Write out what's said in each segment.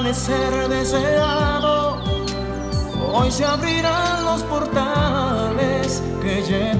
Amanecer deseado. Hoy se abrirán los portales que llevan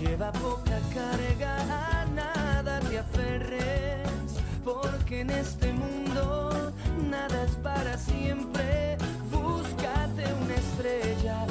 Lleva poca carga, a nada te aferres, porque en este mundo nada es para siempre. Búscate una estrella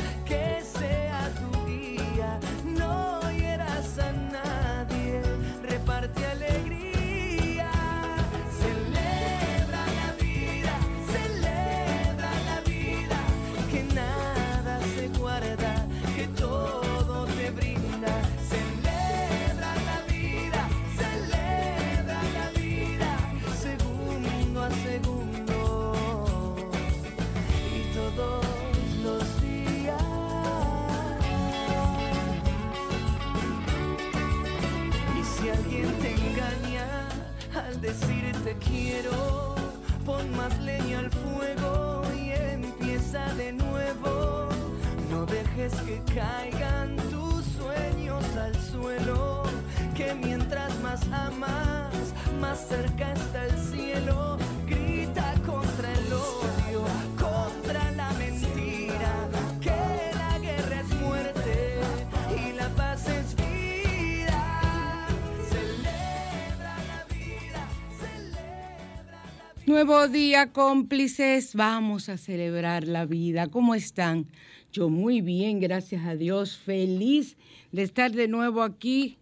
Nuevo día, cómplices. Vamos a celebrar la vida. ¿Cómo están? Yo muy bien, gracias a Dios. Feliz de estar de nuevo aquí,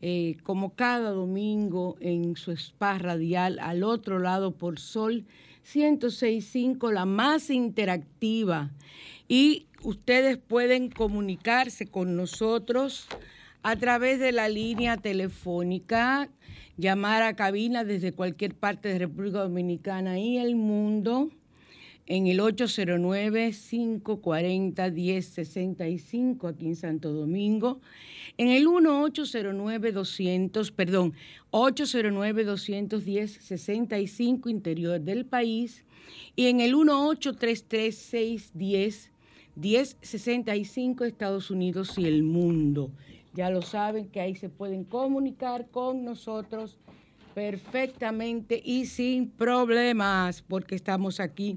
eh, como cada domingo, en su spa radial, al otro lado por Sol 106.5, la más interactiva. Y ustedes pueden comunicarse con nosotros a través de la línea telefónica, llamar a cabina desde cualquier parte de República Dominicana y el mundo en el 809-540-1065 aquí en Santo Domingo, en el 1-809-200, perdón, 809-210-65 interior del país y en el 1-833-610 1065 Estados Unidos y el mundo. Ya lo saben que ahí se pueden comunicar con nosotros perfectamente y sin problemas, porque estamos aquí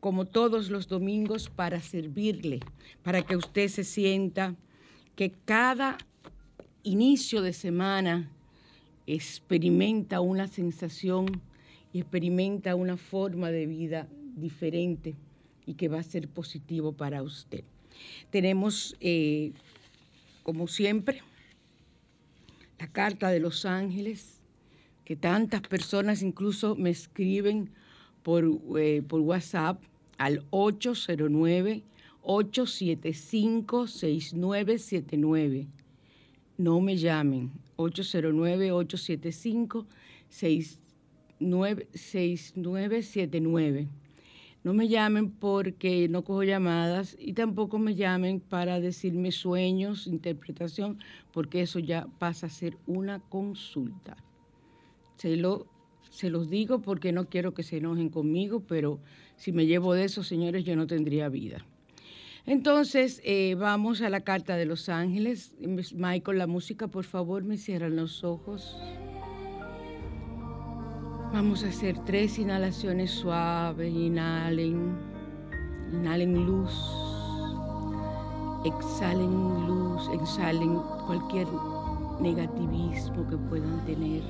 como todos los domingos para servirle, para que usted se sienta que cada inicio de semana experimenta una sensación y experimenta una forma de vida diferente y que va a ser positivo para usted. Tenemos, eh, como siempre, la carta de los ángeles, que tantas personas incluso me escriben por, eh, por WhatsApp al 809-875-6979. No me llamen, 809-875-6979. No me llamen porque no cojo llamadas y tampoco me llamen para decirme sueños, interpretación, porque eso ya pasa a ser una consulta. Se, lo, se los digo porque no quiero que se enojen conmigo, pero si me llevo de eso, señores, yo no tendría vida. Entonces, eh, vamos a la carta de los ángeles. Michael, la música, por favor, me cierran los ojos. Vamos a hacer tres inhalaciones suaves. Inhalen. Inhalen luz. Exhalen luz. Exhalen cualquier negativismo que puedan tener.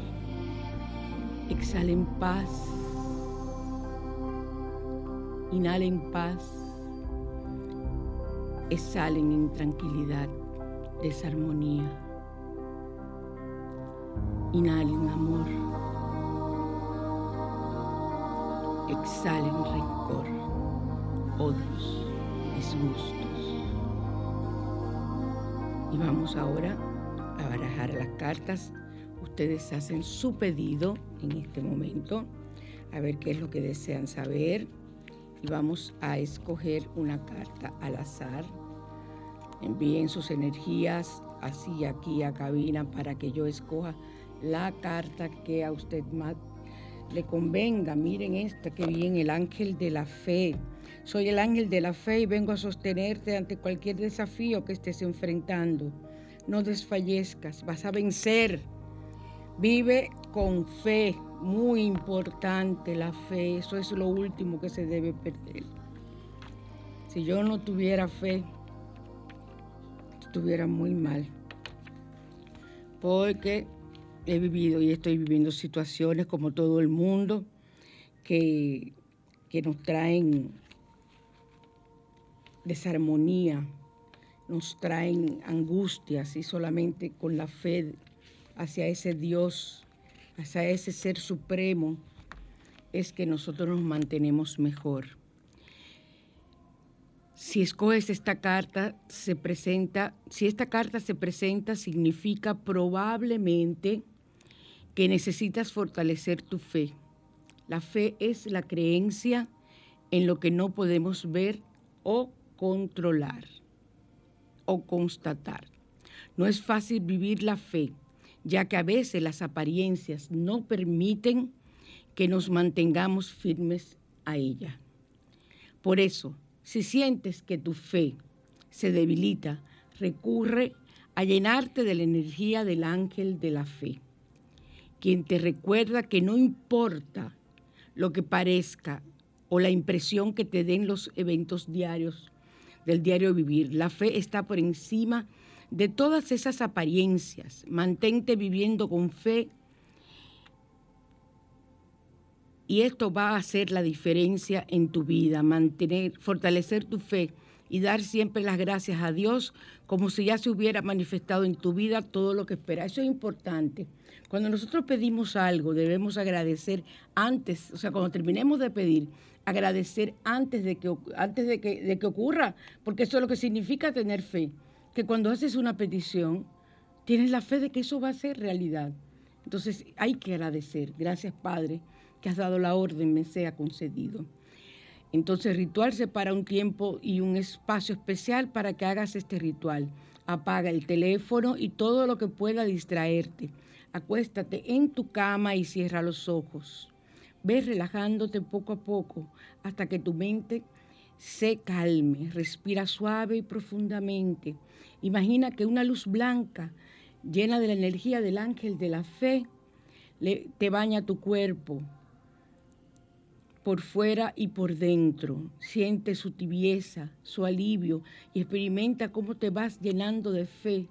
Exhalen paz. Inhalen paz. Exhalen intranquilidad, desarmonía. Inhalen amor. Exhalen rencor, odios, disgustos. Y vamos ahora a barajar las cartas. Ustedes hacen su pedido en este momento, a ver qué es lo que desean saber. Y vamos a escoger una carta al azar. Envíen sus energías así aquí a cabina para que yo escoja la carta que a usted más le convenga. Miren esta que bien, el ángel de la fe. Soy el ángel de la fe y vengo a sostenerte ante cualquier desafío que estés enfrentando. No desfallezcas, vas a vencer. Vive con fe, muy importante la fe, eso es lo último que se debe perder. Si yo no tuviera fe, estuviera muy mal, porque he vivido y estoy viviendo situaciones como todo el mundo que, que nos traen desarmonía, nos traen angustias y solamente con la fe hacia ese Dios, hacia ese ser supremo, es que nosotros nos mantenemos mejor. Si escoges esta carta, se presenta, si esta carta se presenta, significa probablemente que necesitas fortalecer tu fe. La fe es la creencia en lo que no podemos ver o controlar o constatar. No es fácil vivir la fe, ya que a veces las apariencias no permiten que nos mantengamos firmes a ella. Por eso, si sientes que tu fe se debilita, recurre a llenarte de la energía del ángel de la fe, quien te recuerda que no importa lo que parezca o la impresión que te den los eventos diarios del diario vivir, la fe está por encima de todas esas apariencias. Mantente viviendo con fe y esto va a hacer la diferencia en tu vida, mantener, fortalecer tu fe y dar siempre las gracias a Dios como si ya se hubiera manifestado en tu vida todo lo que espera. Eso es importante. Cuando nosotros pedimos algo, debemos agradecer antes, o sea, cuando terminemos de pedir, agradecer antes de que, antes de que, de que ocurra, porque eso es lo que significa tener fe, que cuando haces una petición, tienes la fe de que eso va a ser realidad. Entonces hay que agradecer. Gracias, Padre, que has dado la orden, me sea concedido. Entonces, ritual separa un tiempo y un espacio especial para que hagas este ritual. Apaga el teléfono y todo lo que pueda distraerte. Acuéstate en tu cama y cierra los ojos. Ve relajándote poco a poco hasta que tu mente se calme, respira suave y profundamente. Imagina que una luz blanca, llena de la energía del ángel de la fe, te baña tu cuerpo, por fuera y por dentro. Siente su tibieza, su alivio y experimenta cómo te vas llenando de fe,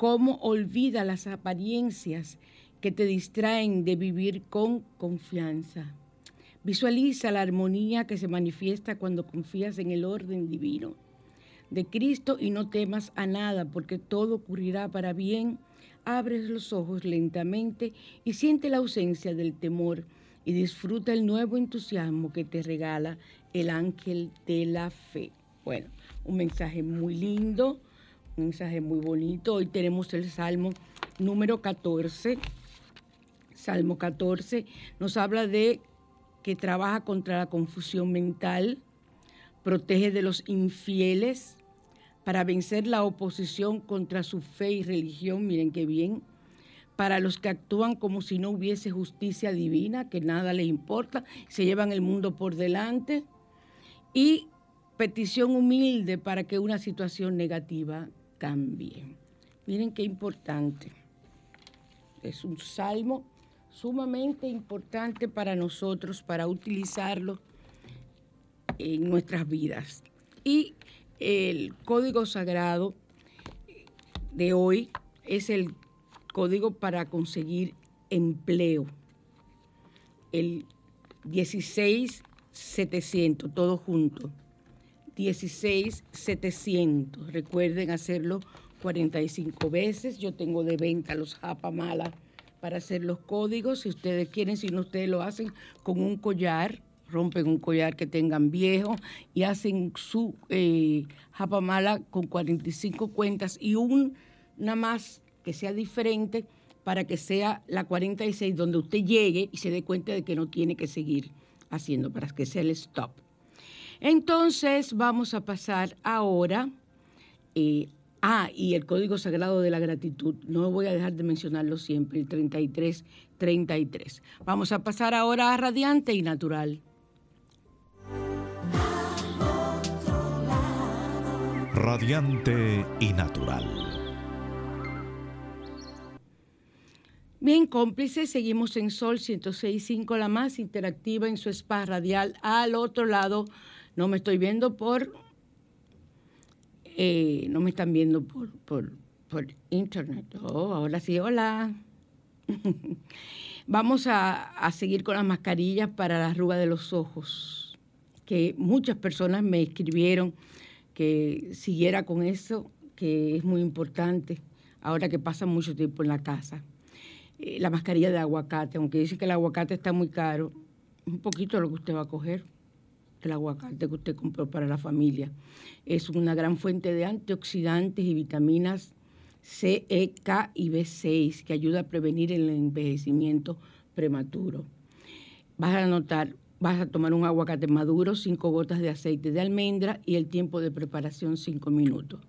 cómo olvida las apariencias que te distraen de vivir con confianza. Visualiza la armonía que se manifiesta cuando confías en el orden divino de Cristo y no temas a nada porque todo ocurrirá para bien. Abres los ojos lentamente y siente la ausencia del temor y disfruta el nuevo entusiasmo que te regala el ángel de la fe. Bueno, un mensaje muy lindo, mensaje muy bonito. Hoy tenemos el Salmo número 14. Salmo 14 nos habla de que trabaja contra la confusión mental, protege de los infieles para vencer la oposición contra su fe y religión, miren qué bien, para los que actúan como si no hubiese justicia divina, que nada les importa, se llevan el mundo por delante, y petición humilde para que una situación negativa cambie. Miren qué importante. Es un salmo sumamente importante para nosotros, para utilizarlo en nuestras vidas. Y el código sagrado de hoy es el código para conseguir empleo. El 16700, todo junto. 16700. Recuerden hacerlo 45 veces. Yo tengo de venta los japamala para hacer los códigos. Si ustedes quieren, si no, ustedes lo hacen con un collar rompen un collar que tengan viejo y hacen su eh, japamala con 45 cuentas y un- una más que sea diferente para que sea la 46 donde usted llegue y se dé cuenta de que no tiene que seguir haciendo para que sea el stop. Entonces vamos a pasar ahora eh, ah, y el Código Sagrado de la Gratitud. No voy a dejar de mencionarlo siempre, el 3333. Vamos a pasar ahora a Radiante y Natural. Radiante y natural. Bien, cómplices, seguimos en Sol 106.5, la más interactiva en su spa radial. Al otro lado, no me estoy viendo por... eh, no me están viendo por, por, por internet. Oh, ahora sí, hola. Vamos a, a seguir con las mascarillas para la arruga de los ojos, que muchas personas me escribieron que siguiera con eso, que es muy importante, ahora que pasa mucho tiempo en la casa. Eh, la mascarilla de aguacate, aunque dice que el aguacate está muy caro, un poquito lo que usted va a coger, el aguacate que usted compró para la familia. Es una gran fuente de antioxidantes y vitaminas C, E, K y B6 que ayuda a prevenir el envejecimiento prematuro. Vas a anotar, vas a tomar un aguacate maduro, cinco gotas de aceite de almendra y el tiempo de preparación cinco minutos.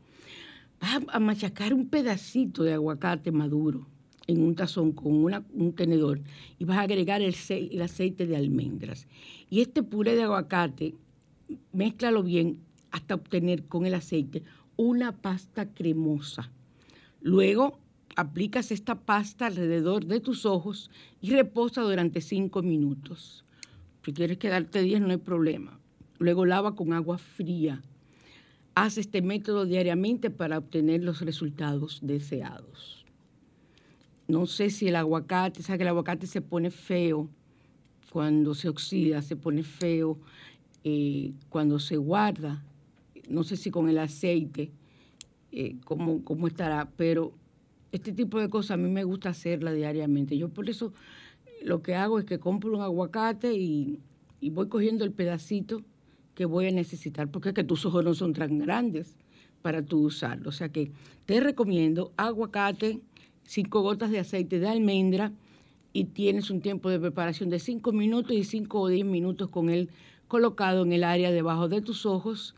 Vas a machacar un pedacito de aguacate maduro en un tazón con una- un tenedor y vas a agregar el, el aceite de almendras. Y este puré de aguacate, mézclalo bien hasta obtener con el aceite una pasta cremosa. Luego aplicas esta pasta alrededor de tus ojos y reposa durante cinco minutos. Si quieres quedarte 10 no hay problema. Luego lava con agua fría. Haz este método diariamente para obtener los resultados deseados. No sé si el aguacate, sabes que el aguacate se pone feo cuando se oxida, se pone feo eh, cuando se guarda. No sé si con el aceite, eh, cómo, cómo estará, pero este tipo de cosas a mí me gusta hacerla diariamente. Yo por eso lo que hago es que compro un aguacate y, y voy cogiendo el pedacito que voy a necesitar, porque es que tus ojos no son tan grandes para tú usarlo. O sea que te recomiendo aguacate, cinco gotas de aceite de almendra y tienes un tiempo de preparación de cinco minutos y cinco o diez minutos con él colocado en el área debajo de tus ojos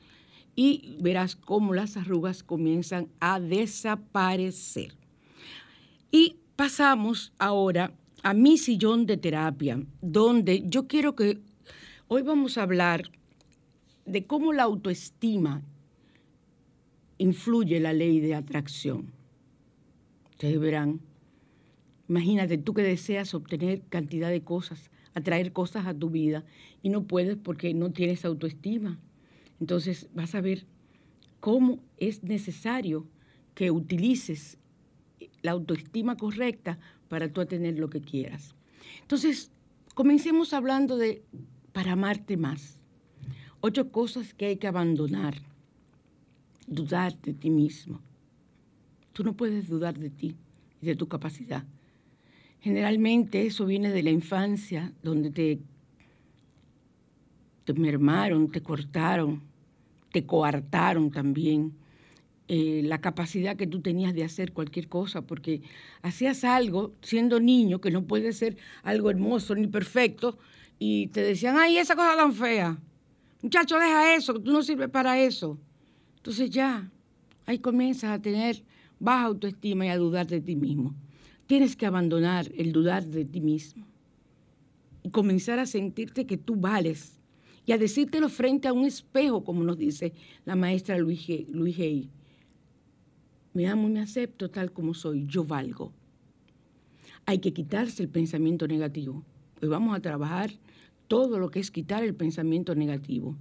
y verás cómo las arrugas comienzan a desaparecer. Y pasamos ahora a mi sillón de terapia, donde yo quiero que hoy vamos a hablar de cómo la autoestima influye la ley de atracción. Verán, imagínate tú que deseas obtener cantidad de cosas, atraer cosas a tu vida y no puedes porque no tienes autoestima. Entonces vas a ver cómo es necesario que utilices la autoestima correcta para tú tener lo que quieras. Entonces, comencemos hablando de para amarte más. Ocho cosas que hay que abandonar. Dudar de ti mismo. Tú no puedes dudar de ti y de tu capacidad. Generalmente eso viene de la infancia, donde te, te mermaron, te cortaron, te coartaron también eh, la capacidad que tú tenías de hacer cualquier cosa, porque hacías algo siendo niño que no puede ser algo hermoso ni perfecto, y te decían, ay, esa cosa tan fea. Muchacho, deja eso, tú no sirves para eso. Entonces ya, ahí comienzas a tener baja autoestima y a dudar de ti mismo. Tienes que abandonar el dudar de ti mismo y comenzar a sentirte que tú vales y a decírtelo frente a un espejo, como nos dice la maestra Luis. Me amo y me acepto tal como soy, yo valgo. Hay que quitarse el pensamiento negativo. Hoy vamos a trabajar todo lo que es quitar el pensamiento negativo.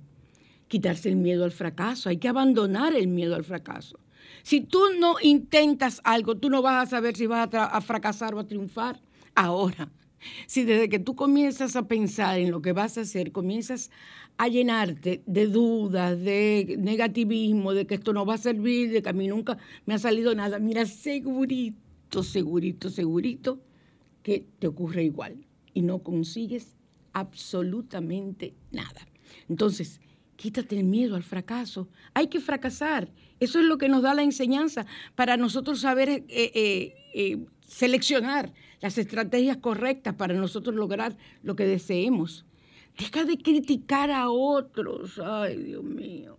Quitarse el miedo al fracaso, hay que abandonar el miedo al fracaso. Si tú no intentas algo, tú no vas a saber si vas a, fracasar o a triunfar. Ahora, si desde que tú comienzas a pensar en lo que vas a hacer, comienzas a llenarte de dudas, de negativismo, de que esto no va a servir, de que a mí nunca me ha salido nada, mira, segurito, segurito, segurito que te ocurre igual y no consigues absolutamente nada. Entonces, quítate el miedo al fracaso. Hay que fracasar. Eso es lo que nos da la enseñanza para nosotros saber eh, eh, eh, seleccionar las estrategias correctas para nosotros lograr lo que deseemos. Deja de criticar a otros. Ay, Dios mío.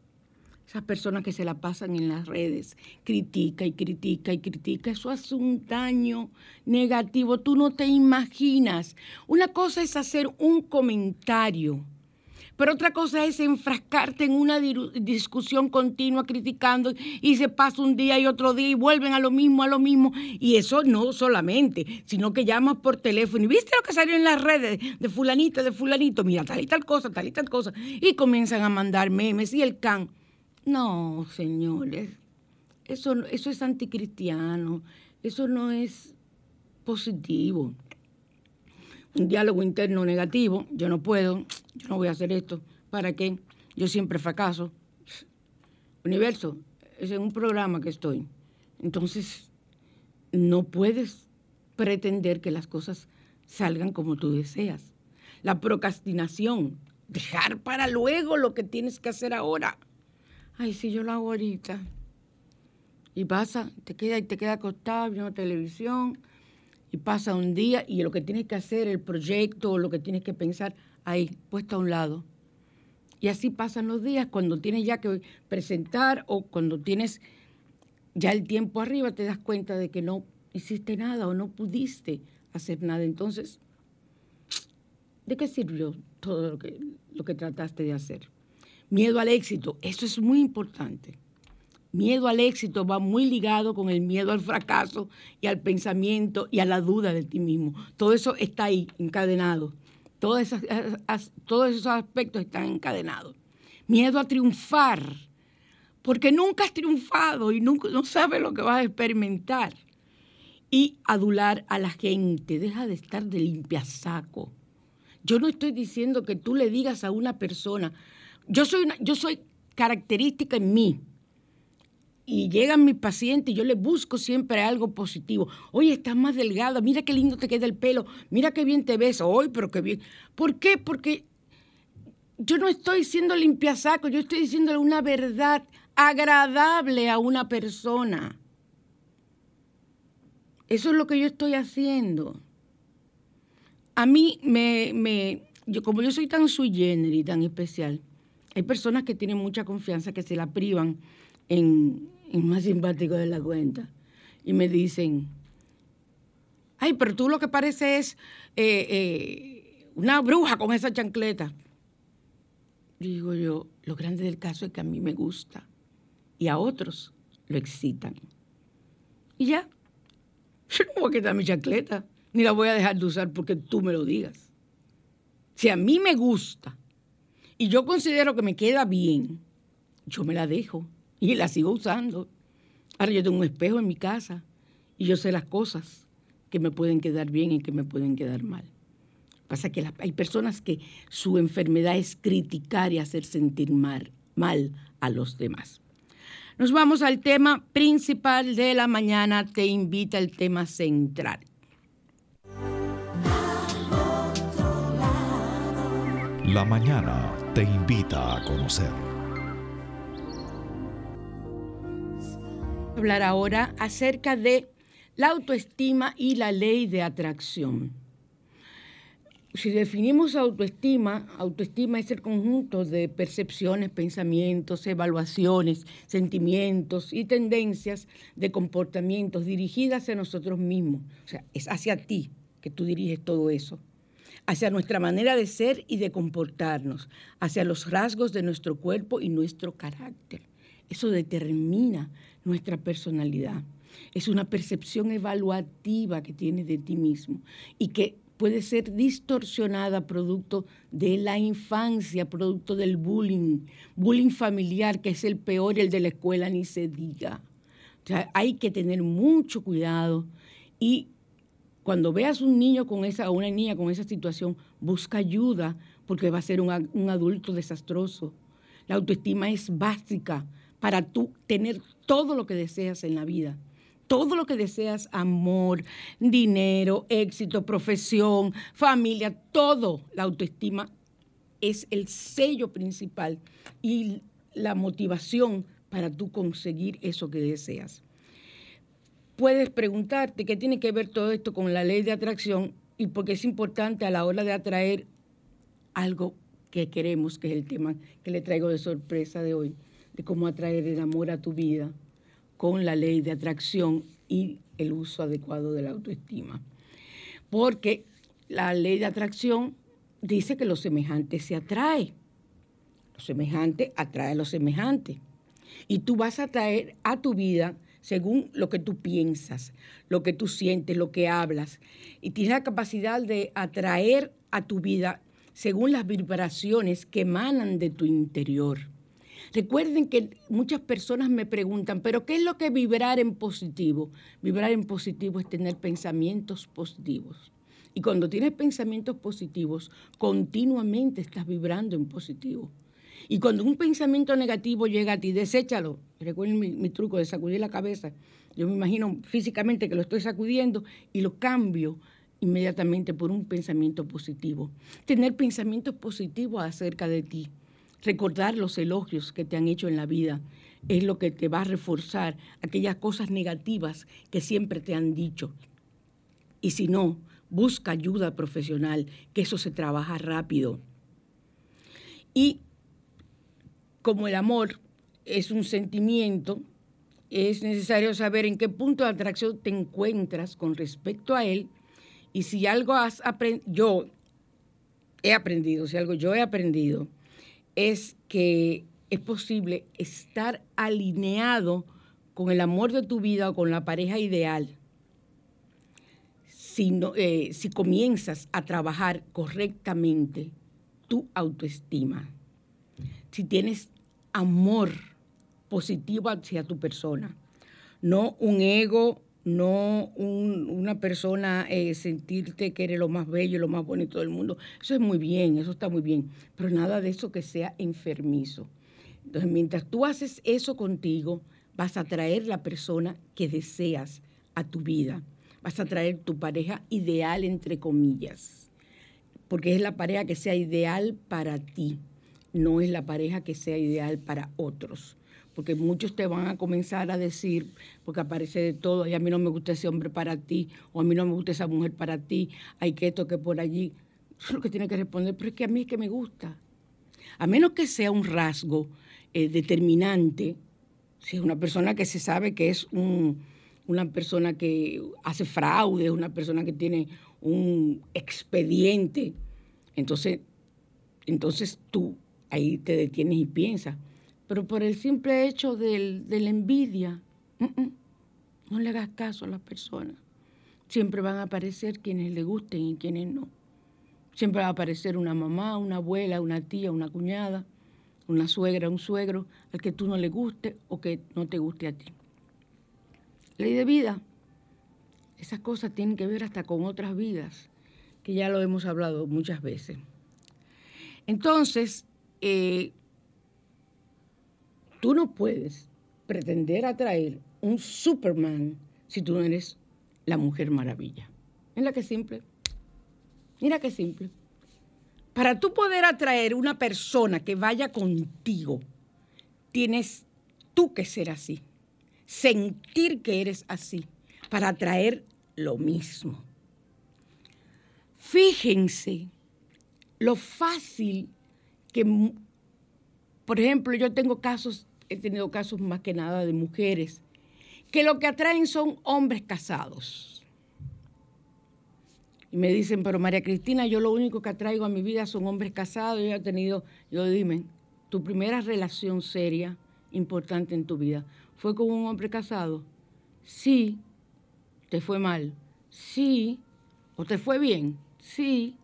Esas personas que se la pasan en las redes, critica y critica y critica, eso hace un daño negativo. Tú no te imaginas. Una cosa es hacer un comentario pero otra cosa es enfrascarte en una discusión continua criticando y se pasa un día y otro día y vuelven a lo mismo, a lo mismo. Y eso no solamente, sino que llamas por teléfono y viste lo que salió en las redes de fulanita, de fulanito, mira, tal y tal cosa, tal y tal cosa. Y comienzan a mandar memes y el can. No, señores, eso, eso es anticristiano, eso no es positivo un diálogo interno negativo, yo no puedo, yo no voy a hacer esto, ¿para qué? Yo siempre fracaso. Universo, es en un programa que estoy. Entonces, no puedes pretender que las cosas salgan como tú deseas. La procrastinación, dejar para luego lo que tienes que hacer ahora. Ay, si yo lo hago ahorita. Y pasa, te queda y te queda acostado viendo televisión, y pasa un día y lo que tienes que hacer, el proyecto o lo que tienes que pensar, ahí, puesto a un lado. Y así pasan los días cuando tienes ya que presentar o cuando tienes ya el tiempo arriba, te das cuenta de que no hiciste nada o no pudiste hacer nada. Entonces, ¿de qué sirvió todo lo que, lo que trataste de hacer? Miedo al éxito, eso es muy importante miedo al éxito va muy ligado con el miedo al fracaso y al pensamiento y a la duda de ti mismo. Todo eso está ahí encadenado. Todos esos, aspectos están encadenados. Miedo a triunfar, porque nunca has triunfado y no sabes lo que vas a experimentar. Y adular a la gente, deja de estar de limpiasaco. Yo no estoy diciendo que tú le digas a una persona, yo soy, yo soy característica en mí, y llegan mis pacientes y yo les busco siempre algo positivo. Oye, estás más delgada, mira qué lindo te queda el pelo, mira qué bien te ves, hoy, pero qué bien. ¿Por qué? Porque yo no estoy siendo limpiasaco, yo estoy diciéndole una verdad agradable a una persona. Eso es lo que yo estoy haciendo. A mí me, me como yo soy tan sui generis, tan especial, hay personas que tienen mucha confianza que se la privan en, más simpático de la cuenta. Y me dicen, ay, pero tú lo que parece es eh, eh, una bruja con esa chancleta. digo yo, lo grande del caso es que a mí me gusta y a otros lo excitan. Y ya, yo no voy a quitar mi chacleta, ni la voy a dejar de usar porque tú me lo digas. Si a mí me gusta y yo considero que me queda bien, yo me la dejo y la sigo usando. Ahora yo tengo un espejo en mi casa y yo sé las cosas que me pueden quedar bien y que me pueden quedar mal. Pasa que hay personas que su enfermedad es criticar y hacer sentir mal, mal a los demás. Nos vamos al tema principal de la mañana. Te invita el tema central. La mañana te invita a conocer. Hablar ahora acerca de la autoestima y la ley de atracción. Si definimos autoestima, autoestima es el conjunto de percepciones, pensamientos, evaluaciones, sentimientos y tendencias de comportamientos dirigidas hacia nosotros mismos. O sea, es hacia ti que tú diriges todo eso hacia nuestra manera de ser y de comportarnos, hacia los rasgos de nuestro cuerpo y nuestro carácter. Eso determina nuestra personalidad. Es una percepción evaluativa que tienes de ti mismo y que puede ser distorsionada producto de la infancia, producto del bullying, bullying familiar, que es el peor, el de la escuela, ni se diga. Hay que tener mucho cuidado y cuando veas un niño con esa o una niña con esa situación, busca ayuda porque va a ser un adulto desastroso. La autoestima es básica para tú tener todo lo que deseas en la vida. Todo lo que deseas, amor, dinero, éxito, profesión, familia, todo. La autoestima es el sello principal y la motivación para tú conseguir eso que deseas puedes preguntarte qué tiene que ver todo esto con la ley de atracción y por qué es importante a la hora de atraer algo que queremos, que es el tema que le traigo de sorpresa de hoy, de cómo atraer el amor a tu vida con la ley de atracción y el uso adecuado de la autoestima. Porque la ley de atracción dice que lo semejante se atrae. Lo semejante atrae a lo semejante. Y tú vas a traer a tu vida según lo que tú piensas, lo que tú sientes, lo que hablas. Y tienes la capacidad de atraer a tu vida según las vibraciones que emanan de tu interior. Recuerden que muchas personas me preguntan, pero ¿qué es lo que vibrar en positivo? Vibrar en positivo es tener pensamientos positivos. Y cuando tienes pensamientos positivos, continuamente estás vibrando en positivo. Y cuando un pensamiento negativo llega a ti, deséchalo. Recuerden mi, truco de sacudir la cabeza. Yo me imagino físicamente que lo estoy sacudiendo y lo cambio inmediatamente por un pensamiento positivo. Tener pensamientos positivos acerca de ti. Recordar los elogios que te han hecho en la vida es lo que te va a reforzar aquellas cosas negativas que siempre te han dicho. Y si no, busca ayuda profesional, que eso se trabaja rápido. Y como el amor es un sentimiento, es necesario saber en qué punto de atracción te encuentras con respecto a él y si algo has aprendido, yo he aprendido, si algo yo he aprendido, es que es posible estar alineado con el amor de tu vida o con la pareja ideal si, no- eh, si comienzas a trabajar correctamente tu autoestima, si tienes amor positivo hacia tu persona, no un ego, no un- una persona eh, sentirte que eres lo más bello, lo más bonito del mundo. Eso es muy bien, eso está muy bien, pero nada de eso que sea enfermizo. Entonces, mientras tú haces eso contigo, vas a traer la persona que deseas a tu vida. Vas a traer tu pareja ideal, entre comillas, porque es la pareja que sea ideal para ti, no es la pareja que sea ideal para otros. Porque muchos te van a comenzar a decir, porque aparece de todo, y a mí no me gusta ese hombre para ti, o a mí no me gusta esa mujer para ti, hay que esto, que por allí. Eso es lo que tiene que responder, pero es que a mí es que me gusta. A menos que sea un rasgo eh, determinante, si es una persona que se sabe que es un- una persona que hace fraude, una persona que tiene un expediente, entonces, entonces tú ahí te detienes y piensas. Pero por el simple hecho de la envidia, no le hagas caso a las personas. Siempre van a aparecer quienes le gusten y quienes no. Siempre va a aparecer una mamá, una abuela, una tía, una cuñada, una suegra, un suegro, al que tú no le guste o que no te guste a ti. Ley de vida. Esas cosas tienen que ver hasta con otras vidas, que ya lo hemos hablado muchas veces. Entonces, eh, tú no puedes pretender atraer un Superman si tú no eres la mujer maravilla. Mira qué simple. Mira qué simple. Para tú poder atraer una persona que vaya contigo, tienes tú que ser así. Sentir que eres así para atraer lo mismo. Fíjense lo fácil que, por ejemplo, yo tengo casos, he tenido casos más que nada de mujeres, que lo que atraen son hombres casados. Y me dicen, pero María Cristina, yo lo único que atraigo a mi vida son hombres casados. Yo he tenido, yo dime, tu primera relación seria, importante en tu vida, ¿fue con un hombre casado? Sí. ¿Te fue mal? Sí. ¿O te fue bien? Sí.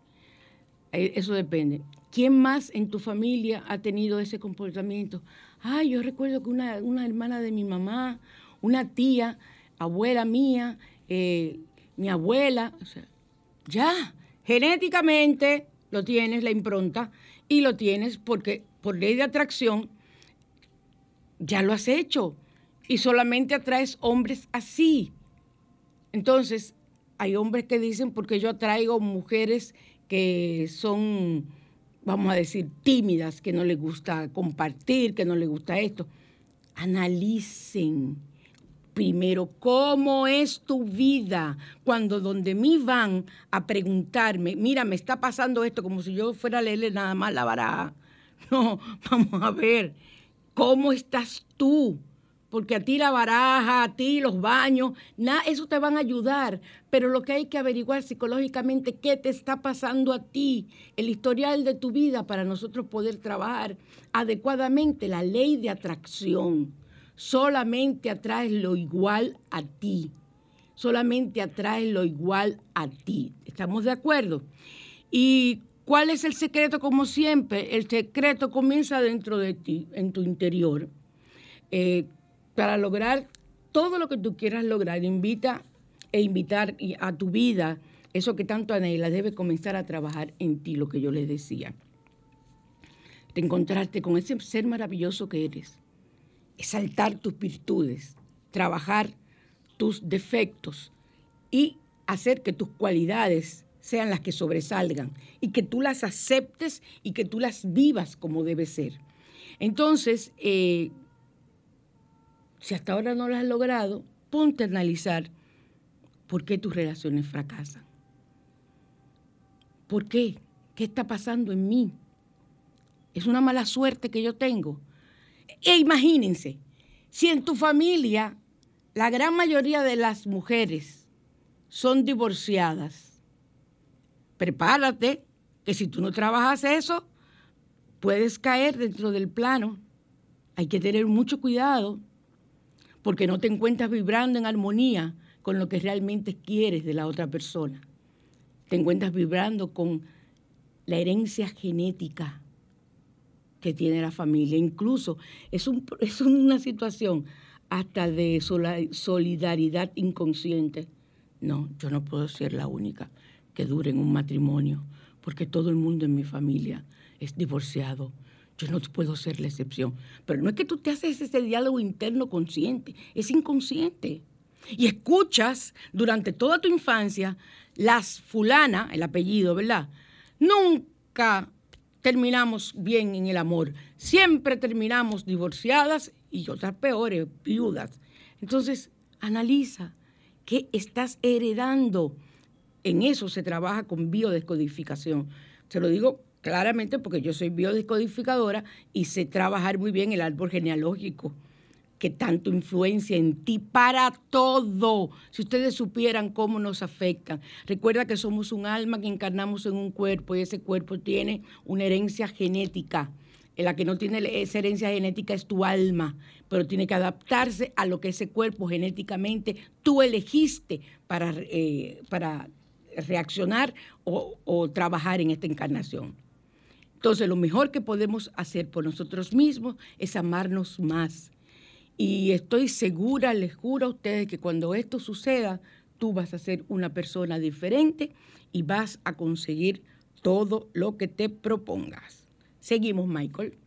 Eh, Eso depende. ¿Quién más en tu familia ha tenido ese comportamiento? Ay, yo recuerdo que una, una hermana de mi mamá, una tía, abuela mía, eh, mi abuela, ya, genéticamente lo tienes, la impronta, y lo tienes porque por ley de atracción ya lo has hecho y solamente atraes hombres así. Entonces, hay hombres que dicen, porque yo atraigo mujeres que son, vamos a decir, tímidas, que no les gusta compartir, que no les gusta esto. Analicen primero cómo es tu vida cuando donde mí van a preguntarme, mira, me está pasando esto como si yo fuera a leerle nada más la baraja. No, vamos a ver, ¿cómo estás tú? Porque a ti la baraja, a ti los baños, nada, eso te van a ayudar. Pero lo que hay que averiguar psicológicamente, ¿qué te está pasando a ti? El historial de tu vida para nosotros poder trabajar adecuadamente la ley de atracción. Solamente atraes lo igual a ti. Solamente atraes lo igual a ti. ¿Estamos de acuerdo? ¿Y cuál es el secreto? Como siempre, el secreto comienza dentro de ti, en tu interior. Eh, para lograr todo lo que tú quieras lograr, invita e invitar a tu vida eso que tanto anhelas, debe comenzar a trabajar en ti, lo que yo les decía. De encontrarte con ese ser maravilloso que eres, exaltar tus virtudes, trabajar tus defectos y hacer que tus cualidades sean las que sobresalgan y que tú las aceptes y que tú las vivas como debe ser. Entonces, eh, si hasta ahora no lo has logrado, ponte a analizar por qué tus relaciones fracasan. ¿Por qué? ¿Qué está pasando en mí? ¿Es una mala suerte que yo tengo? E imagínense, si en tu familia la gran mayoría de las mujeres son divorciadas, prepárate que si tú no trabajas eso, puedes caer dentro del plano. Hay que tener mucho cuidado porque no te encuentras vibrando en armonía con lo que realmente quieres de la otra persona. Te encuentras vibrando con la herencia genética que tiene la familia. Incluso es, es una situación hasta de solidaridad inconsciente. No, yo no puedo ser la única que dure en un matrimonio, porque todo el mundo en mi familia es divorciado. Yo no puedo ser la excepción. Pero no es que tú te haces ese diálogo interno consciente, es inconsciente. Y escuchas durante toda tu infancia las fulana, el apellido, ¿verdad? Nunca terminamos bien en el amor. Siempre terminamos divorciadas y otras peores, viudas. Entonces, analiza qué estás heredando. En eso se trabaja con biodescodificación. Se lo digo claramente porque yo soy biodescodificadora y sé trabajar muy bien el árbol genealógico que tanto influencia en ti para todo. Si ustedes supieran cómo nos afectan. Recuerda que somos un alma que encarnamos en un cuerpo y ese cuerpo tiene una herencia genética. La que no tiene esa herencia genética es tu alma, pero tiene que adaptarse a lo que ese cuerpo genéticamente tú elegiste para, eh, para reaccionar o trabajar en esta encarnación. Entonces, lo mejor que podemos hacer por nosotros mismos es amarnos más. Y estoy segura, les juro a ustedes, que cuando esto suceda, tú vas a ser una persona diferente y vas a conseguir todo lo que te propongas. Seguimos, Michael.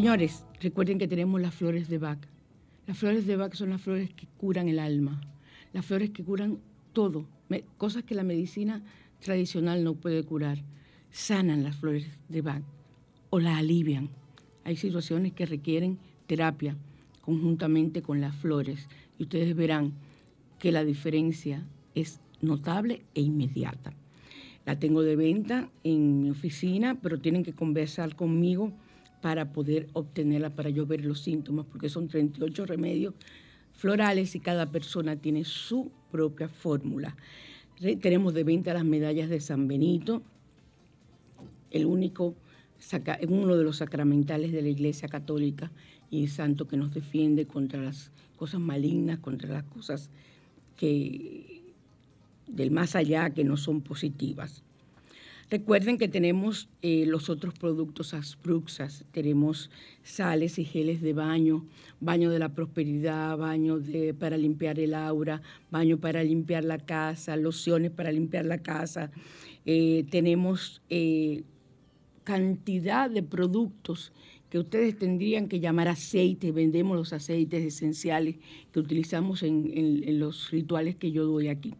Señores, recuerden que tenemos las flores de Bach. Las flores de Bach son las flores que curan el alma, las flores que curan todo, cosas que la medicina tradicional no puede curar. Sanan las flores de Bach o las alivian. Hay situaciones que requieren terapia conjuntamente con las flores y ustedes verán que la diferencia es notable e inmediata. La tengo de venta en mi oficina, pero tienen que conversar conmigo para poder obtenerla, para yo ver los síntomas, porque son 38 remedios florales y cada persona tiene su propia fórmula. Tenemos de venta las medallas de San Benito, el único, uno de los sacramentales de la Iglesia Católica y santo que nos defiende contra las cosas malignas, contra las cosas que del más allá que no son positivas. Recuerden que tenemos eh, los otros productos Asbruxas, tenemos sales y geles de baño, baño de la prosperidad, baño para limpiar el aura, baño para limpiar la casa, lociones para limpiar la casa. Eh, tenemos eh, cantidad de productos que ustedes tendrían que llamar aceite. Vendemos los aceites esenciales que utilizamos en, los rituales que yo doy aquí.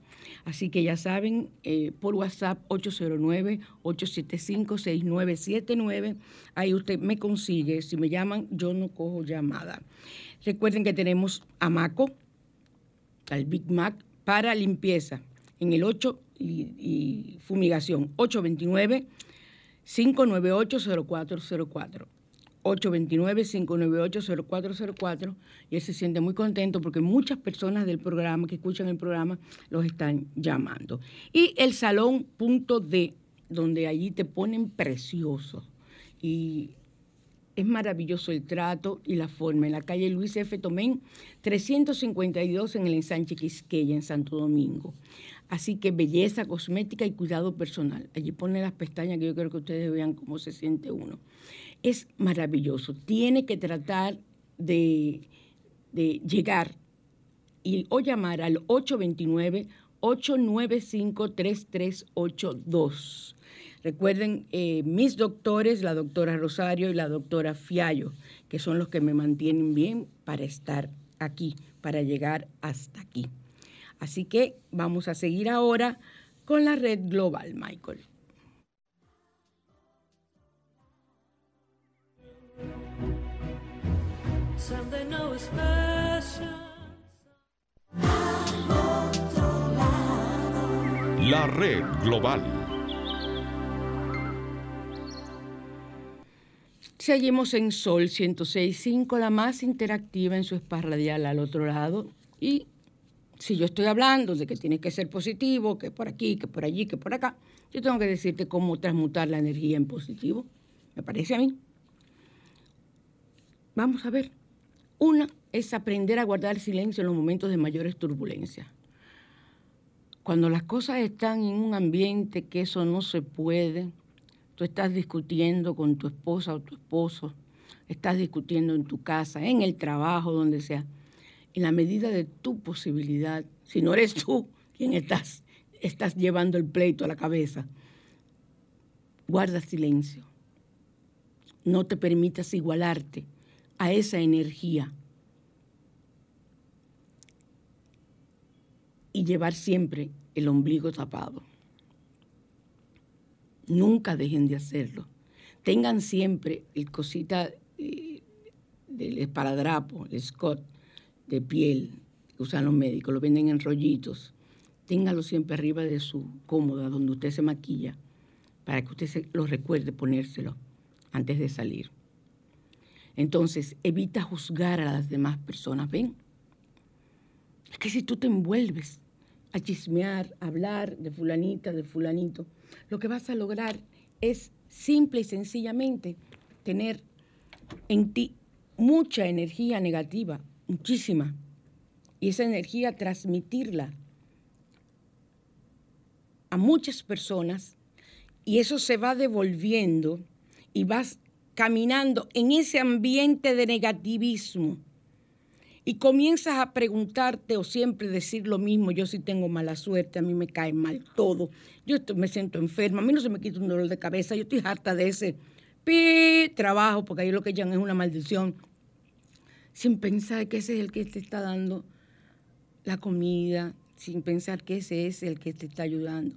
Así que ya saben, eh, por WhatsApp 809-875-6979. Ahí usted me consigue. Si me llaman, yo no cojo llamada. Recuerden que tenemos Amaco, al Big Mac, para limpieza en el 8 y, y fumigación 829 598-0404. 829-598-0404 y él se siente muy contento porque muchas personas del programa que escuchan el programa los están llamando. Y el salón punto D, donde allí te ponen precioso y es maravilloso el trato y la forma. En la calle Luis F. Tomén, 352 en el ensanche Quisqueya, en Santo Domingo. Así que belleza cosmética y cuidado personal. Allí pone las pestañas que yo quiero que ustedes vean cómo se siente uno. Es maravilloso. Tiene que tratar de, llegar y, o llamar al 829-895-3382. Recuerden, eh, mis doctores, la doctora Rosario y la doctora Fiallo, que son los que me mantienen bien para estar aquí, para llegar hasta aquí. Así que vamos a seguir ahora con la red global, Michael. La red global. Seguimos en Sol 106.5, la más interactiva en su spa radial al otro lado. Y si yo estoy hablando de que tiene que ser positivo, que por aquí, que por allí, que por acá, yo tengo que decirte cómo transmutar la energía en positivo. Me parece a mí. Vamos a ver. Una es aprender a guardar silencio en los momentos de mayores turbulencias. Cuando las cosas están en un ambiente que eso no se puede, tú estás discutiendo con tu esposa o tu esposo, estás discutiendo en tu casa, en el trabajo, donde sea, en la medida de tu posibilidad, si no eres tú quien estás, estás llevando el pleito a la cabeza, guarda silencio. No te permitas igualarte a esa energía y llevar siempre el ombligo tapado. Nunca dejen de hacerlo. tengan siempre el cosita eh, del esparadrapo, el Scott de piel que usan los médicos, lo venden en rollitos. Téngalo siempre arriba de su cómoda donde usted se maquilla para que usted se lo recuerde ponérselo antes de salir. Entonces, evita juzgar a las demás personas. ¿Ven? Es que si tú te envuelves a chismear, a hablar de fulanita, de fulanito, lo que vas a lograr es simple y sencillamente tener en ti mucha energía negativa, muchísima, y esa energía transmitirla a muchas personas y eso se va devolviendo y vas caminando en ese ambiente de negativismo y comienzas a preguntarte o siempre decir lo mismo, yo sí tengo mala suerte, a mí me cae mal todo, yo me siento enferma, a mí no se me quita un dolor de cabeza, yo estoy harta de ese pi trabajo, porque ahí lo que llaman es una maldición, sin pensar que ese es el que te está dando la comida, sin pensar que ese es el que te está ayudando,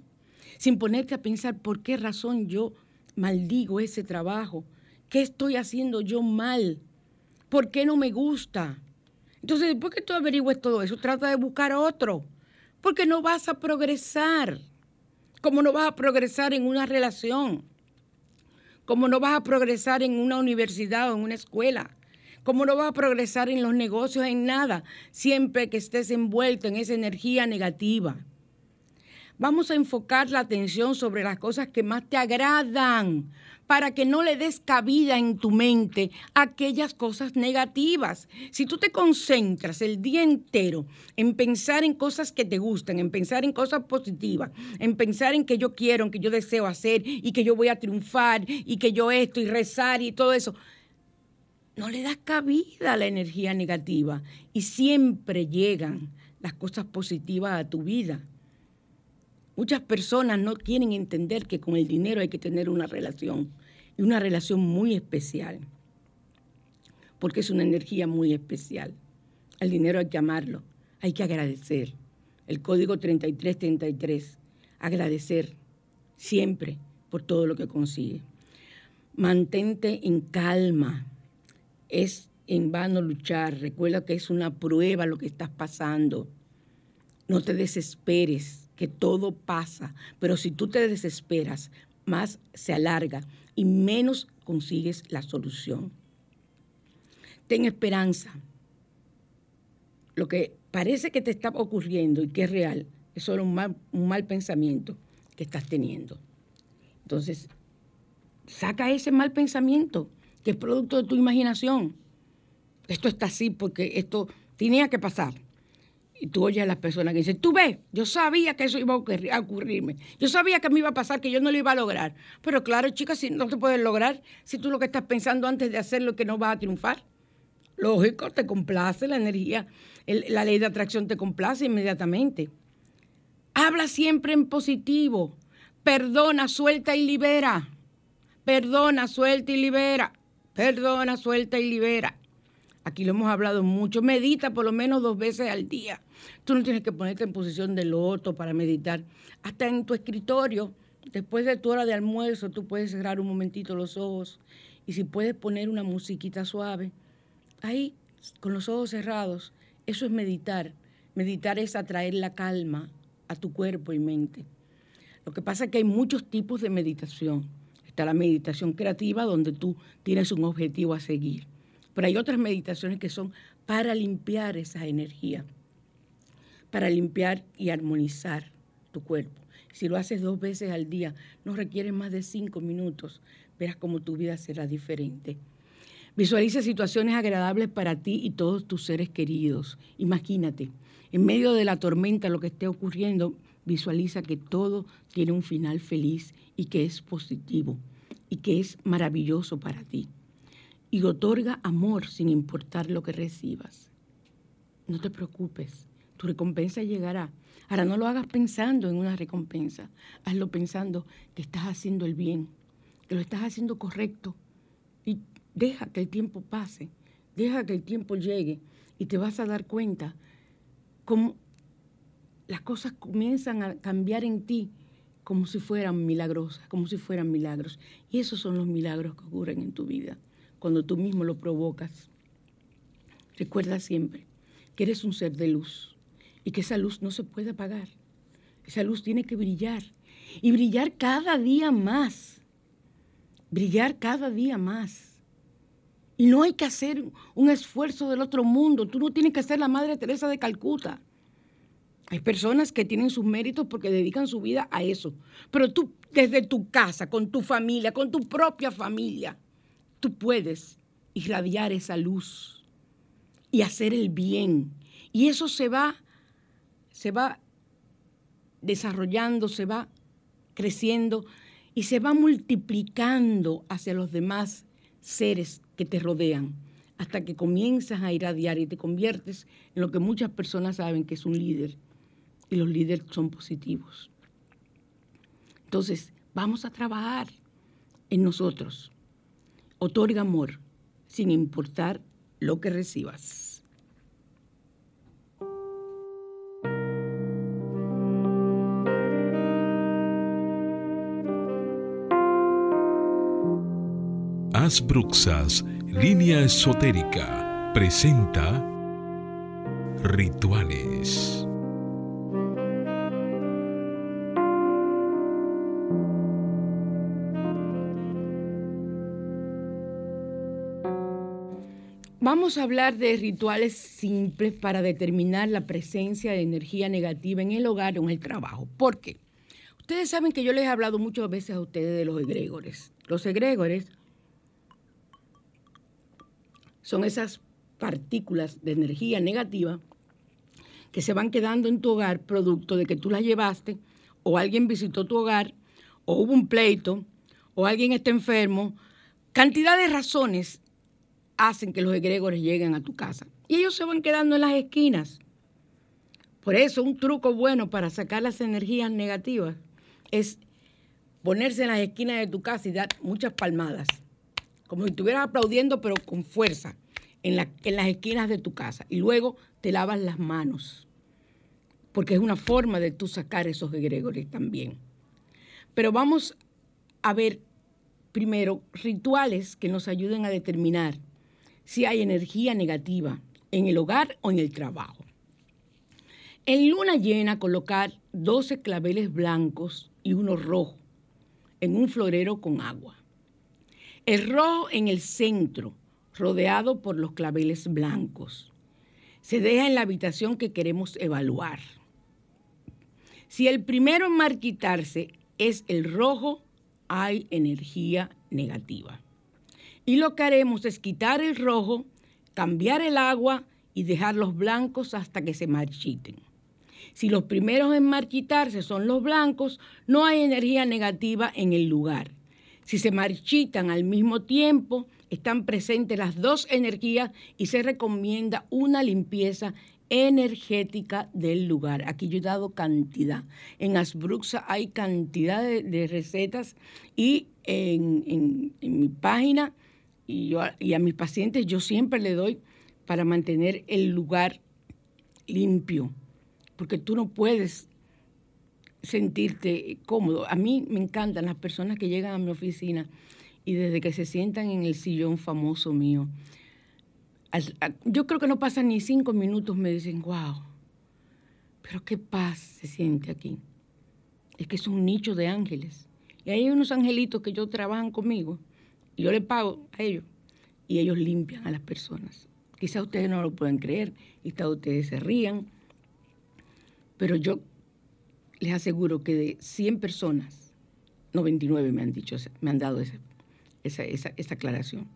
sin ponerte a pensar por qué razón yo maldigo ese trabajo, qué estoy haciendo yo mal, por qué no me gusta. Entonces, después que tú averigües todo eso, trata de buscar otro, porque no vas a progresar, como no vas a progresar en una relación, como no vas a progresar en una universidad o en una escuela, como no vas a progresar en los negocios, en nada, siempre que estés envuelto en esa energía negativa. Vamos a enfocar la atención sobre las cosas que más te agradan para que no le des cabida en tu mente a aquellas cosas negativas. Si tú te concentras el día entero en pensar en cosas que te gustan, en pensar en cosas positivas, en pensar en que yo quiero, que yo deseo hacer y que yo voy a triunfar y que yo esto y rezar y todo eso, no le das cabida a la energía negativa y siempre llegan las cosas positivas a tu vida. Muchas personas no quieren entender que con el dinero hay que tener una relación y una relación muy especial, porque es una energía muy especial. Al dinero hay que amarlo, hay que agradecer. El código 3333, agradecer siempre por todo lo que consigue. Mantente en calma, es en vano luchar, recuerda que es una prueba lo que estás pasando. No te desesperes, que todo pasa, pero si tú te desesperas, más se alarga y menos consigues la solución. Ten esperanza. Lo que parece que te está ocurriendo y que es real es solo un mal, un mal pensamiento que estás teniendo. Entonces, saca ese mal pensamiento que es producto de tu imaginación. Esto está así porque esto tenía que pasar. Y tú oyes a las personas que dicen, tú ves, yo sabía que eso iba a ocurrir- a ocurrirme. Yo sabía que me iba a pasar, que yo no lo iba a lograr. Pero claro, chicas, si no te puedes lograr, si tú lo que estás pensando antes de hacerlo es que no vas a triunfar. Lógico, te complace la energía, la ley de atracción te complace inmediatamente. Habla siempre en positivo. Perdona, suelta y libera. Perdona, suelta y libera. Perdona, suelta y libera. Aquí lo hemos hablado mucho. Medita por lo menos dos veces al día. Tú no tienes que ponerte en posición de loto para meditar. Hasta en tu escritorio, después de tu hora de almuerzo, tú puedes cerrar un momentito los ojos. Y si puedes poner una musiquita suave, ahí, con los ojos cerrados, eso es meditar. Meditar es atraer la calma a tu cuerpo y mente. Lo que pasa es que hay muchos tipos de meditación. Está la meditación creativa, donde tú tienes un objetivo a seguir. Pero hay otras meditaciones que son para limpiar esa energía, para limpiar y armonizar tu cuerpo. Si lo haces dos veces al día, no requiere más de cinco minutos, verás cómo tu vida será diferente. Visualiza situaciones agradables para ti y todos tus seres queridos. Imagínate, en medio de la tormenta, lo que esté ocurriendo, visualiza que todo tiene un final feliz y que es positivo y que es maravilloso para ti. Y otorga amor sin importar lo que recibas. No te preocupes, tu recompensa llegará. Ahora no lo hagas pensando en una recompensa, hazlo pensando que estás haciendo el bien, que lo estás haciendo correcto y deja que el tiempo pase, deja que el tiempo llegue y te vas a dar cuenta cómo las cosas comienzan a cambiar en ti como si fueran milagrosas, como si fueran milagros. Y esos son los milagros que ocurren en tu vida, cuando tú mismo lo provocas. Recuerda siempre que eres un ser de luz y que esa luz no se puede apagar. Esa luz tiene que brillar y brillar cada día más. Brillar cada día más. Y no hay que hacer un esfuerzo del otro mundo. Tú no tienes que ser la Madre Teresa de Calcuta. Hay personas que tienen sus méritos porque dedican su vida a eso. Pero tú, desde tu casa, con tu familia, con tu propia familia, tú puedes irradiar esa luz y hacer el bien. Y eso se va, se va desarrollando, se va creciendo y se va multiplicando hacia los demás seres que te rodean, hasta que comienzas a irradiar y te conviertes en lo que muchas personas saben que es un líder. Y los líderes son positivos. Entonces, vamos a trabajar en nosotros. Otorga amor sin importar lo que recibas. Asbruxas, línea esotérica, presenta Rituales. Vamos a hablar de rituales simples para determinar la presencia de energía negativa en el hogar o en el trabajo. ¿Por qué? Ustedes saben que yo les he hablado muchas veces a ustedes de los egregores. Los egregores son esas partículas de energía negativa que se van quedando en tu hogar producto de que tú las llevaste o alguien visitó tu hogar o hubo un pleito o alguien está enfermo. Cantidad de razones hacen que los egregores lleguen a tu casa. Y ellos se van quedando en las esquinas. Por eso un truco bueno para sacar las energías negativas es ponerse en las esquinas de tu casa y dar muchas palmadas. Como si estuvieras aplaudiendo, pero con fuerza, en, la- en las esquinas de tu casa. Y luego te lavas las manos. Porque es una forma de tú sacar esos egregores también. Pero vamos a ver primero rituales que nos ayuden a determinar si hay energía negativa en el hogar o en el trabajo. En luna llena, colocar 12 claveles blancos y uno rojo en un florero con agua. El rojo en el centro, rodeado por los claveles blancos. Se deja en la habitación que queremos evaluar. Si el primero en marquitarse es el rojo, hay energía negativa. Y lo que haremos es quitar el rojo, cambiar el agua y dejar los blancos hasta que se marchiten. Si los primeros en marchitarse son los blancos, no hay energía negativa en el lugar. Si se marchitan al mismo tiempo, están presentes las dos energías y se recomienda una limpieza energética del lugar. Aquí yo he dado cantidad. En Asbruxa hay cantidad de, recetas y en, mi página y, y a mis pacientes yo siempre le doy para mantener el lugar limpio, porque tú no puedes sentirte cómodo. A mí me encantan las personas que llegan a mi oficina y desde que se sientan en el sillón famoso mío, yo creo que no pasan ni cinco minutos, me dicen, wow, pero qué paz se siente aquí. Es que es un nicho de ángeles. Y hay unos angelitos que yo trabajan conmigo yo les pago a ellos y ellos limpian a las personas. Quizá ustedes no lo pueden creer, quizá ustedes se rían, pero yo les aseguro que de 100 personas, 99 me han dicho, me han dado esa, esa, esa, esa aclaración,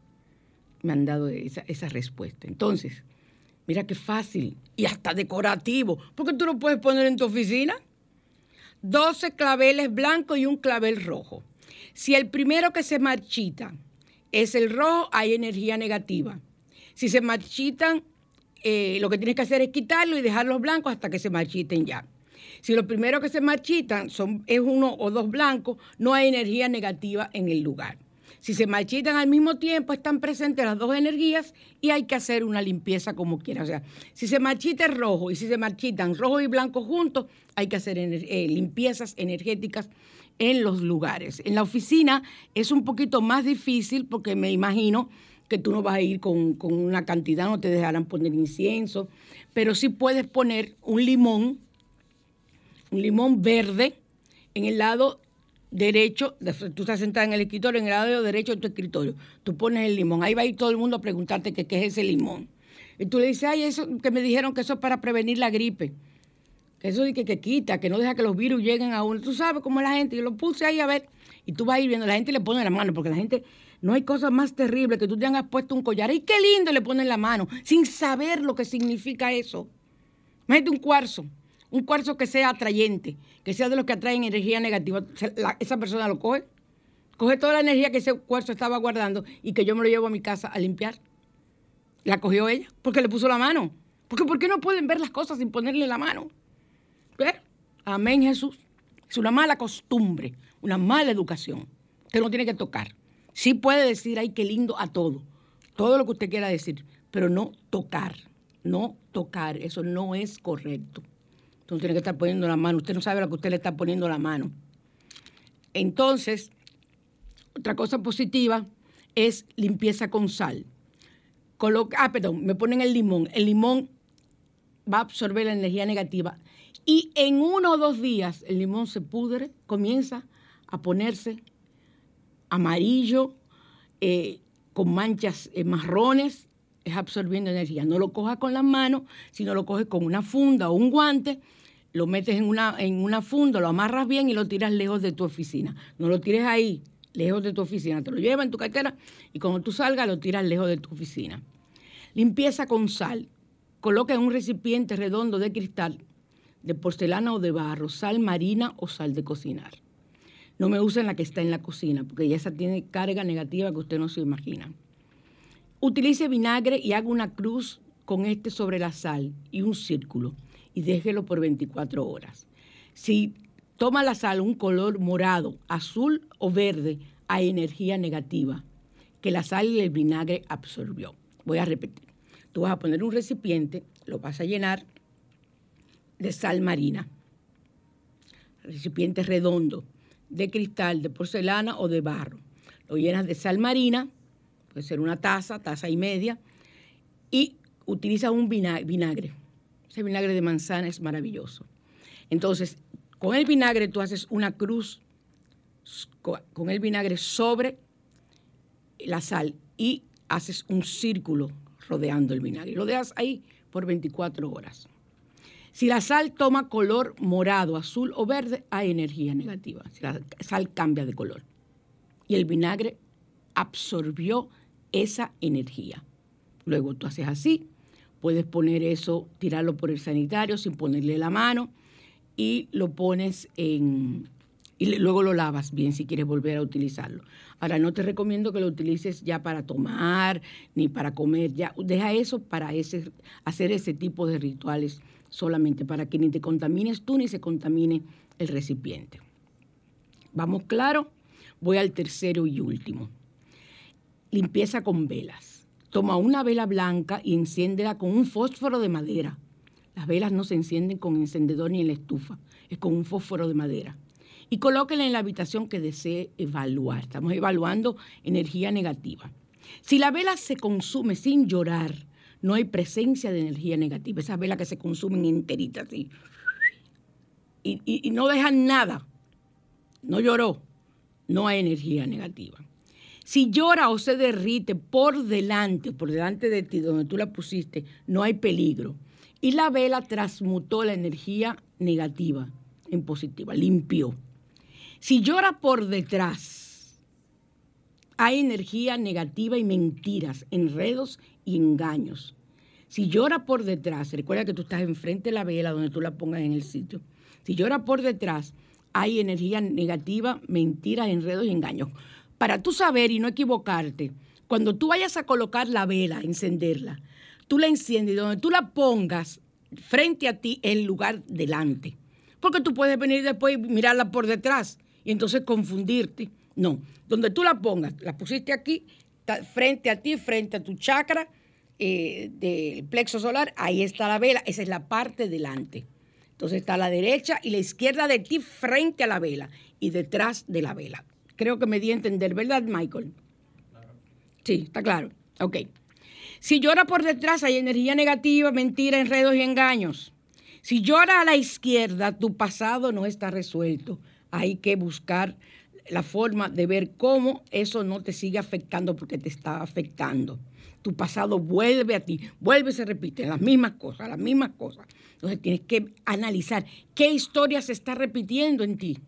me han dado esa, esa respuesta. Entonces, mira qué fácil y hasta decorativo, porque tú lo puedes poner en tu oficina. 12 claveles blancos y un clavel rojo. Si el primero que se marchita es el rojo, hay energía negativa. Si se marchitan, eh, lo que tienes que hacer es quitarlo y dejarlos blancos hasta que se marchiten ya. Si los primeros que se marchitan son, es uno o dos blancos, no hay energía negativa en el lugar. Si se marchitan al mismo tiempo, están presentes las dos energías y hay que hacer una limpieza como quiera. O sea, si se marchita el rojo y si se marchitan rojo y blanco juntos, hay que hacer eh, limpiezas energéticas en los lugares. En la oficina es un poquito más difícil porque me imagino que tú no vas a ir con, con una cantidad, no te dejarán poner incienso, pero sí puedes poner un limón, un limón verde en el lado derecho, de- tú estás sentada en el escritorio, en el lado derecho de tu escritorio, tú pones el limón, ahí va a ir todo el mundo a preguntarte qué es ese limón. Y tú le dices, ay, eso que me dijeron que eso es para prevenir la gripe. Que eso de que, quita, que no deja que los virus lleguen a uno. Tú sabes cómo es la gente. Yo lo puse ahí a ver. Y tú vas a ir viendo, la gente le pone la mano, porque la gente, no hay cosa más terrible que tú te hayas puesto un collar. ¡Ay, qué lindo! Le ponen la mano, sin saber lo que significa eso. Imagínate un cuarzo, un cuarzo que sea atrayente, que sea de los que atraen energía negativa. Esa persona lo coge, coge toda la energía que ese cuarzo estaba guardando y que yo me lo llevo a mi casa a limpiar. La cogió ella, porque le puso la mano. Porque ¿por qué no pueden ver las cosas sin ponerle la mano? ¿Ver? Amén, Jesús. Es una mala costumbre, una mala educación. Usted no tiene que tocar. Sí puede decir, ay, qué lindo a todo. Todo lo que usted quiera decir, pero no tocar. No tocar. Eso no es correcto. Usted no tiene que estar poniendo la mano. Usted no sabe lo que usted le está poniendo la mano. Entonces, otra cosa positiva es limpieza con sal. Coloca, ah, perdón, me ponen el limón. El limón va a absorber la energía negativa. Y en uno o dos días el limón se pudre, comienza a ponerse amarillo, eh, con manchas eh, marrones, es absorbiendo energía. No lo cojas con las manos, sino lo coges con una funda o un guante, lo metes en una, en una funda, lo amarras bien y lo tiras lejos de tu oficina. No lo tires ahí, lejos de tu oficina. Te lo llevas en tu cartera y cuando tú salgas lo tiras lejos de tu oficina. Limpieza con sal. Coloca en un recipiente redondo de cristal, de porcelana o de barro, sal marina o sal de cocinar. No me usen la que está en la cocina, porque ya esa tiene carga negativa que usted no se imagina. Utilice vinagre y haga una cruz con este sobre la sal y un círculo y déjelo por 24 horas. Si toma la sal un color morado, azul o verde, hay energía negativa que la sal y el vinagre absorbió. Voy a repetir. Tú vas a poner un recipiente, lo vas a llenar de sal marina. Recipiente redondo, de cristal, de porcelana o de barro. Lo llenas de sal marina, puede ser una taza, taza y media, y utilizas un vina- vinagre. Ese vinagre de manzana es maravilloso. Entonces, con el vinagre tú haces una cruz co- con el vinagre sobre la sal y haces un círculo rodeando el vinagre. Lo dejas ahí por 24 horas. Si la sal toma color morado, azul o verde, hay energía negativa. Si la sal cambia de color. Y el vinagre absorbió esa energía. Luego tú haces así, puedes poner eso, tirarlo por el sanitario sin ponerle la mano y lo pones en... Y luego lo lavas bien si quieres volver a utilizarlo. Ahora, no te recomiendo que lo utilices ya para tomar ni para comer. Ya, deja eso para ese, hacer ese tipo de rituales solamente, para que ni te contamines tú ni se contamine el recipiente. ¿Vamos claro? Voy al tercero y último. Limpieza con velas. Toma una vela blanca y enciéndela con un fósforo de madera. Las velas no se encienden con encendedor ni en la estufa, es con un fósforo de madera. Y colóquela en la habitación que desee evaluar. Estamos evaluando energía negativa. Si la vela se consume sin llorar, no hay presencia de energía negativa. Esas velas que se consumen enteritas así. Y, y- y no dejan nada. No lloró. No hay energía negativa. Si llora o se derrite por delante, por delante de ti, donde tú la pusiste, no hay peligro. Y la vela transmutó la energía negativa en positiva, limpió. Si llora por detrás, hay energía negativa y mentiras, enredos y engaños. Si llora por detrás, recuerda que tú estás enfrente de la vela donde tú la pongas en el sitio. Si llora por detrás, hay energía negativa, mentiras, enredos y engaños. Para tú saber y no equivocarte, cuando tú vayas a colocar la vela, encenderla, tú la enciendes y donde tú la pongas frente a ti, el lugar delante. Porque tú puedes venir después y mirarla por detrás y entonces confundirte. No, donde tú la pongas, la pusiste aquí, frente a ti, frente a tu chakra eh, del plexo solar, ahí está la vela, esa es la parte delante. Entonces está la derecha y la izquierda de ti frente a la vela y detrás de la vela. Creo que me di a entender, ¿verdad, Michael? Sí, está claro. Ok. Si llora por detrás hay energía negativa, mentira, enredos y engaños. Si llora a la izquierda, tu pasado no está resuelto. Hay que buscar la forma de ver cómo eso no te sigue afectando porque te está afectando. Tu pasado vuelve a ti, vuelve y se repite, las mismas cosas, las mismas cosas. Entonces tienes que analizar qué historia se está repitiendo en ti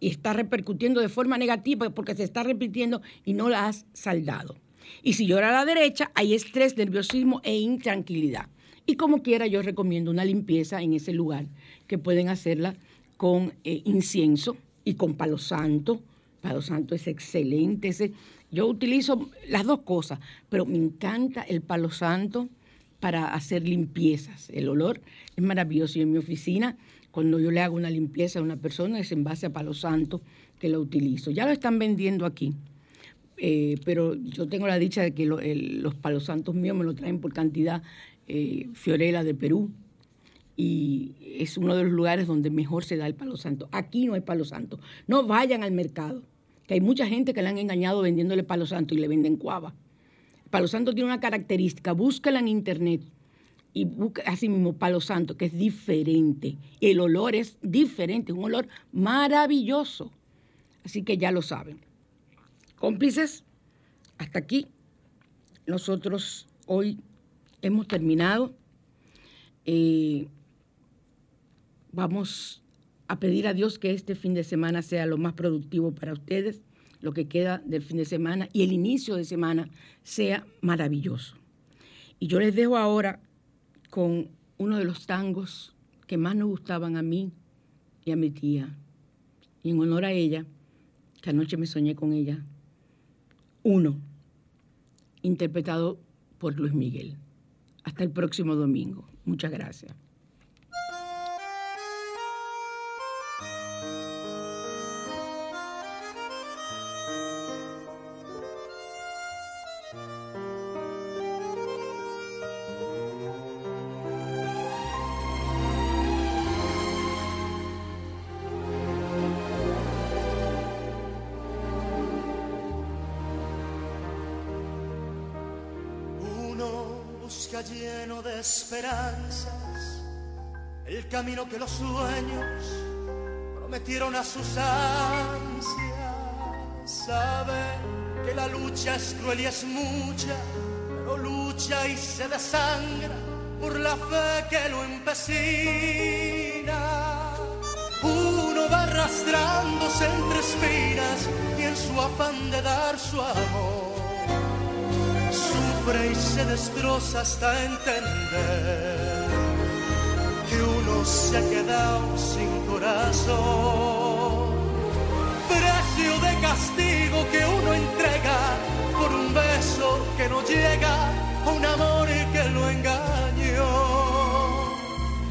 y está repercutiendo de forma negativa porque se está repitiendo y no la has saldado. Y si llora a la derecha, hay estrés, nerviosismo e intranquilidad. Y como quiera, yo recomiendo una limpieza en ese lugar, que pueden hacerla con eh, incienso y con palo santo. Palo santo es excelente. Ese, yo utilizo las dos cosas, pero me encanta el palo santo para hacer limpiezas. El olor es maravilloso. Y en mi oficina, cuando yo le hago una limpieza a una persona, es en base a palo santo que lo utilizo. Ya lo están vendiendo aquí. Eh, pero yo tengo la dicha de que los palos santos míos me lo traen por cantidad eh, Fiorella de Perú y es uno de los lugares donde mejor se da el palo santo. Aquí no hay palo santo. No vayan al mercado, que hay mucha gente que le han engañado vendiéndole palo santo y le venden cuava. Palo santo tiene una característica, búscala en internet y busca así mismo palo santo, que es diferente. El olor es diferente, un olor maravilloso. Así que ya lo saben. Cómplices, hasta aquí. Nosotros hoy hemos terminado. Eh, vamos a pedir a Dios que este fin de semana sea lo más productivo para ustedes, lo que queda del fin de semana y el inicio de semana sea maravilloso. Y yo les dejo ahora con uno de los tangos que más nos gustaban a mí y a mi tía. Y en honor a ella, que anoche me soñé con ella, uno, interpretado por Luis Miguel. Hasta el próximo domingo. Muchas gracias. Que los sueños prometieron a sus ansias. Sabe que la lucha es cruel y es mucha, pero lucha y se desangra por la fe que lo empecina. Uno va arrastrándose entre espinas y en su afán de dar su amor sufre y se destroza hasta entender se ha quedado sin corazón. Precio de castigo que uno entrega por un beso que no llega a un amor que lo engañó.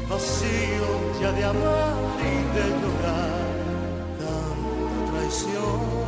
Vacío ya de amar y de llorar, tanta traición.